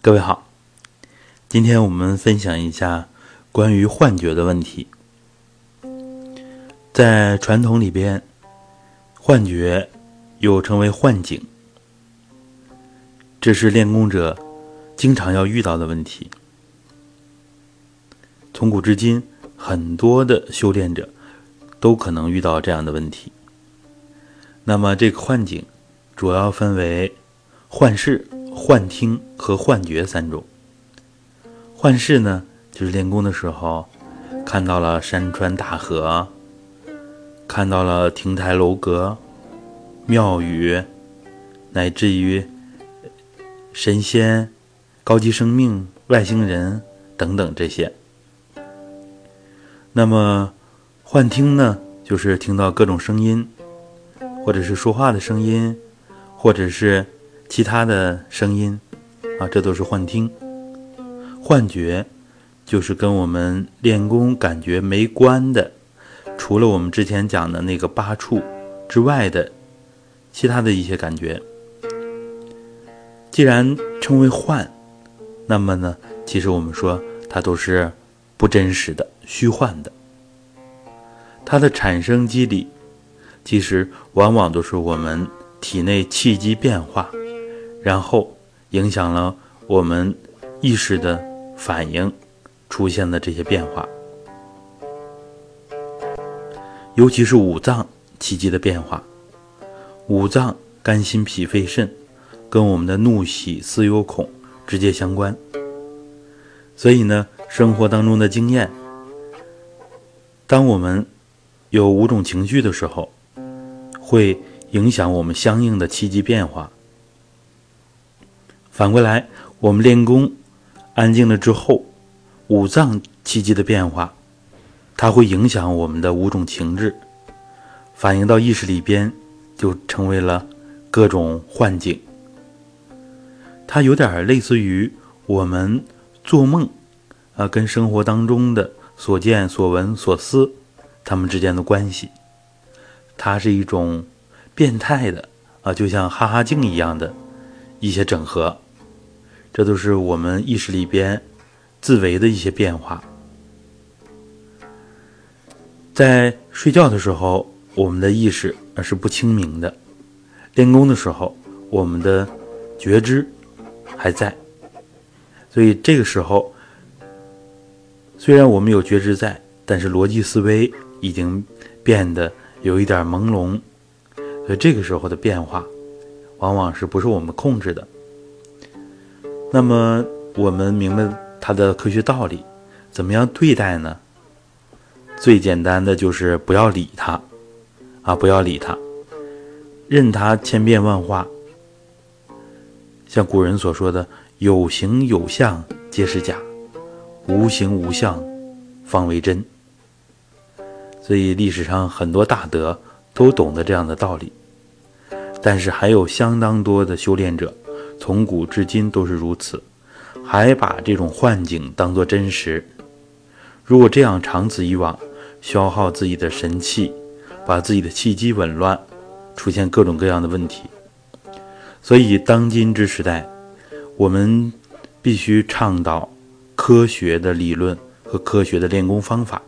各位好，今天我们分享一下关于幻觉的问题。在传统里边，幻觉又称为幻境，这是练功者经常要遇到的问题。从古至今，很多的修炼者都可能遇到这样的问题。那么，这个幻境主要分为幻视。幻听和幻觉三种。幻视呢，就是练功的时候看到了山川大河，看到了亭台楼阁、庙宇，乃至于神仙、高级生命、外星人等等这些。那么幻听呢，就是听到各种声音，或者是说话的声音，或者是。其他的声音，啊，这都是幻听、幻觉，就是跟我们练功感觉没关的，除了我们之前讲的那个八处之外的其他的一些感觉。既然称为幻，那么呢，其实我们说它都是不真实的、虚幻的。它的产生机理，其实往往都是我们体内气机变化。然后影响了我们意识的反应，出现的这些变化，尤其是五脏气机的变化。五脏肝心脾肺肾，跟我们的怒喜思忧恐直接相关。所以呢，生活当中的经验，当我们有五种情绪的时候，会影响我们相应的气机变化。反过来，我们练功安静了之后，五脏气机的变化，它会影响我们的五种情志，反映到意识里边，就成为了各种幻境。它有点类似于我们做梦，啊，跟生活当中的所见所闻所思，他们之间的关系，它是一种变态的啊，就像哈哈镜一样的一些整合。这都是我们意识里边自为的一些变化。在睡觉的时候，我们的意识是不清明的；练功的时候，我们的觉知还在。所以这个时候，虽然我们有觉知在，但是逻辑思维已经变得有一点朦胧。所以这个时候的变化，往往是不是我们控制的。那么我们明白它的科学道理，怎么样对待呢？最简单的就是不要理它，啊，不要理它，任它千变万化。像古人所说的“有形有相皆是假，无形无相方为真”。所以历史上很多大德都懂得这样的道理，但是还有相当多的修炼者。从古至今都是如此，还把这种幻境当作真实。如果这样长此以往，消耗自己的神气，把自己的气机紊乱，出现各种各样的问题。所以，当今之时代，我们必须倡导科学的理论和科学的练功方法。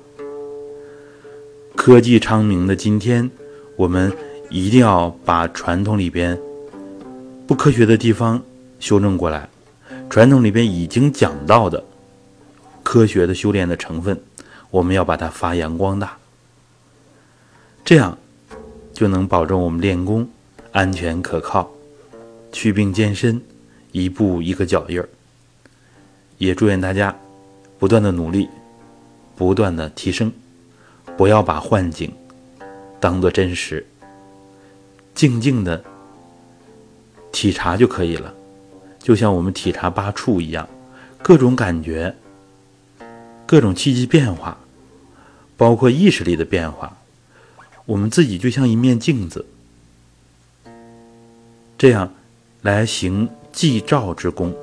科技昌明的今天，我们一定要把传统里边。不科学的地方修正过来，传统里边已经讲到的科学的修炼的成分，我们要把它发扬光大，这样就能保证我们练功安全可靠，祛病健身，一步一个脚印儿。也祝愿大家不断的努力，不断的提升，不要把幻境当做真实，静静的。体察就可以了，就像我们体察八处一样，各种感觉、各种气机变化，包括意识力的变化，我们自己就像一面镜子，这样来行寂照之功，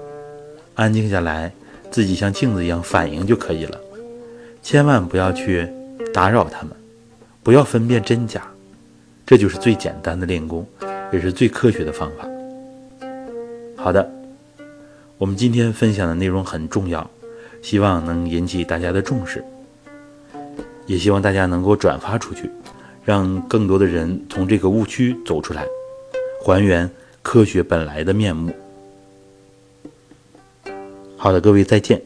安静下来，自己像镜子一样反应就可以了，千万不要去打扰他们，不要分辨真假，这就是最简单的练功，也是最科学的方法。好的，我们今天分享的内容很重要，希望能引起大家的重视，也希望大家能够转发出去，让更多的人从这个误区走出来，还原科学本来的面目。好的，各位再见。